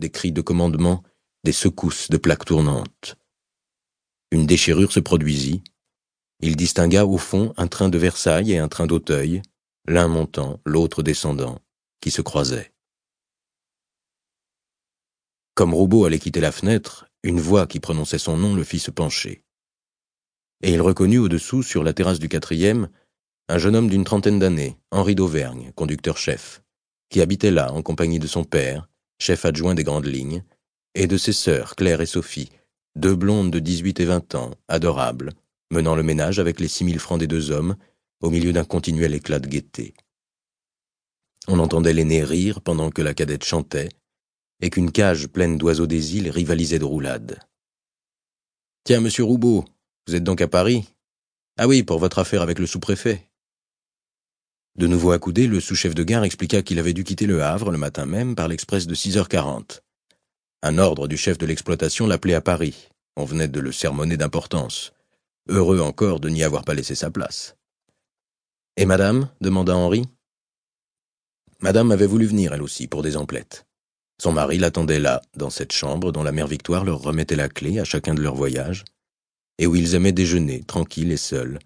des cris de commandement, des secousses de plaques tournantes. Une déchirure se produisit. Il distingua au fond un train de Versailles et un train d'Auteuil, l'un montant, l'autre descendant, qui se croisaient. Comme Roubaud allait quitter la fenêtre, une voix qui prononçait son nom le fit se pencher. Et il reconnut au-dessous, sur la terrasse du quatrième, un jeune homme d'une trentaine d'années, Henri d'Auvergne, conducteur-chef, qui habitait là en compagnie de son père, chef adjoint des grandes lignes, et de ses sœurs Claire et Sophie, deux blondes de dix-huit et vingt ans, adorables, menant le ménage avec les six mille francs des deux hommes, au milieu d'un continuel éclat de gaieté. On entendait l'aîné rire pendant que la cadette chantait, et qu'une cage pleine d'oiseaux des îles rivalisait de roulades. Tiens, monsieur Roubaud, vous êtes donc à Paris? Ah oui, pour votre affaire avec le sous-préfet. De nouveau accoudé, le sous-chef de gare expliqua qu'il avait dû quitter le Havre le matin même par l'express de 6h40. Un ordre du chef de l'exploitation l'appelait à Paris. On venait de le sermonner d'importance. Heureux encore de n'y avoir pas laissé sa place. Et madame? demanda Henri. Madame avait voulu venir, elle aussi, pour des emplettes. Son mari l'attendait là, dans cette chambre dont la mère Victoire leur remettait la clé à chacun de leurs voyages, et où ils aimaient déjeuner, tranquilles et seuls,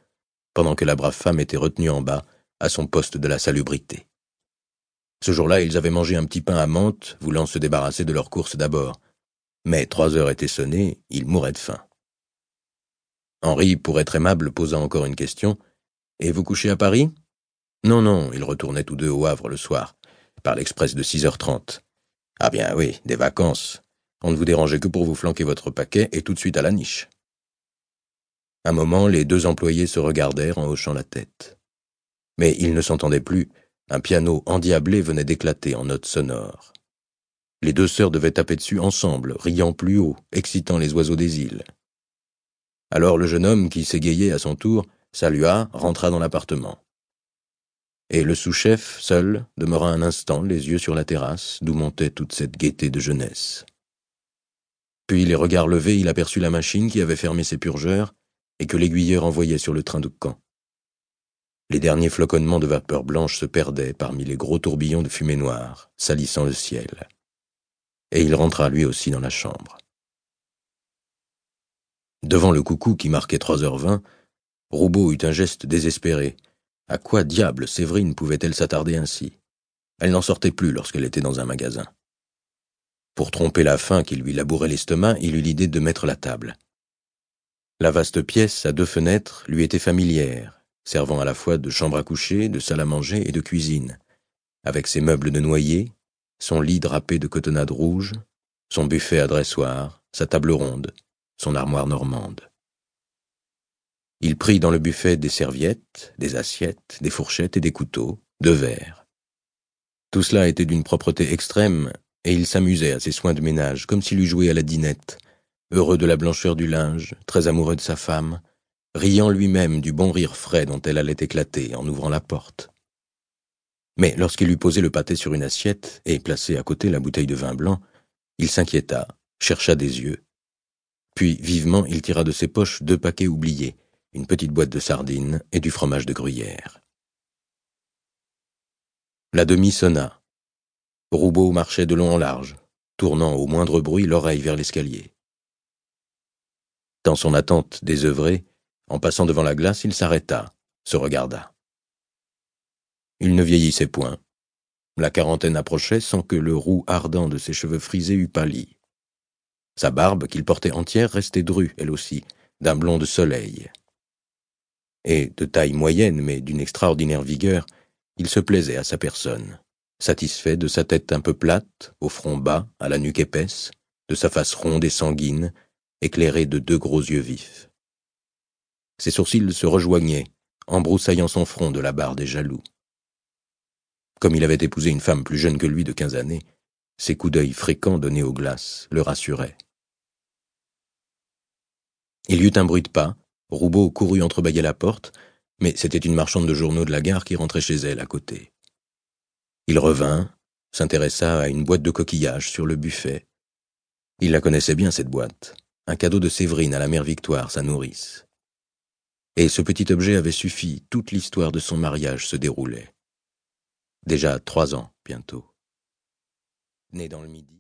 pendant que la brave femme était retenue en bas, à son poste de la salubrité. Ce jour-là, ils avaient mangé un petit pain à menthe, voulant se débarrasser de leurs courses d'abord. Mais trois heures étaient sonnées, ils mouraient de faim. Henri, pour être aimable, posa encore une question. Et vous couchez à Paris Non, non, ils retournaient tous deux au Havre le soir, par l'express de 6h30. Ah bien oui, des vacances. On ne vous dérangeait que pour vous flanquer votre paquet et tout de suite à la niche. Un moment, les deux employés se regardèrent en hochant la tête. Mais ils ne s'entendaient plus. Un piano endiablé venait d'éclater en notes sonores. Les deux sœurs devaient taper dessus ensemble, riant plus haut, excitant les oiseaux des îles. Alors le jeune homme, qui s'égayait à son tour, salua, rentra dans l'appartement et le sous-chef, seul, demeura un instant les yeux sur la terrasse, d'où montait toute cette gaieté de jeunesse. Puis, les regards levés, il aperçut la machine qui avait fermé ses purgeurs et que l'aiguilleur envoyait sur le train de Caen. Les derniers floconnements de vapeur blanche se perdaient parmi les gros tourbillons de fumée noire, salissant le ciel. Et il rentra lui aussi dans la chambre. Devant le coucou qui marquait trois heures vingt, Roubaud eut un geste désespéré, à quoi diable Séverine pouvait-elle s'attarder ainsi? Elle n'en sortait plus lorsqu'elle était dans un magasin. Pour tromper la faim qui lui labourait l'estomac, il eut l'idée de mettre la table. La vaste pièce à deux fenêtres lui était familière, servant à la fois de chambre à coucher, de salle à manger et de cuisine, avec ses meubles de noyer, son lit drapé de cotonnade rouge, son buffet à dressoir, sa table ronde, son armoire normande. Il prit dans le buffet des serviettes, des assiettes, des fourchettes et des couteaux, deux verres. Tout cela était d'une propreté extrême, et il s'amusait à ses soins de ménage, comme s'il eût joué à la dinette, heureux de la blancheur du linge, très amoureux de sa femme, riant lui-même du bon rire frais dont elle allait éclater en ouvrant la porte. Mais lorsqu'il eut posé le pâté sur une assiette et placé à côté la bouteille de vin blanc, il s'inquiéta, chercha des yeux. Puis, vivement, il tira de ses poches deux paquets oubliés, une petite boîte de sardines et du fromage de gruyère. La demi sonna. Roubaud marchait de long en large, tournant au moindre bruit l'oreille vers l'escalier. Dans son attente désœuvrée, en passant devant la glace, il s'arrêta, se regarda. Il ne vieillissait point. La quarantaine approchait sans que le roux ardent de ses cheveux frisés eût pâli. Sa barbe, qu'il portait entière, restait drue, elle aussi, d'un blond de soleil et de taille moyenne mais d'une extraordinaire vigueur, il se plaisait à sa personne, satisfait de sa tête un peu plate, au front bas, à la nuque épaisse, de sa face ronde et sanguine, éclairée de deux gros yeux vifs. Ses sourcils se rejoignaient, embroussaillant son front de la barre des jaloux. Comme il avait épousé une femme plus jeune que lui de quinze années, ses coups d'œil fréquents donnés aux glaces le rassuraient. Il y eut un bruit de pas, Roubaud courut entrebâiller la porte, mais c'était une marchande de journaux de la gare qui rentrait chez elle à côté. Il revint, s'intéressa à une boîte de coquillages sur le buffet. Il la connaissait bien, cette boîte, un cadeau de Séverine à la mère Victoire, sa nourrice. Et ce petit objet avait suffi, toute l'histoire de son mariage se déroulait. Déjà trois ans, bientôt. Né dans le midi.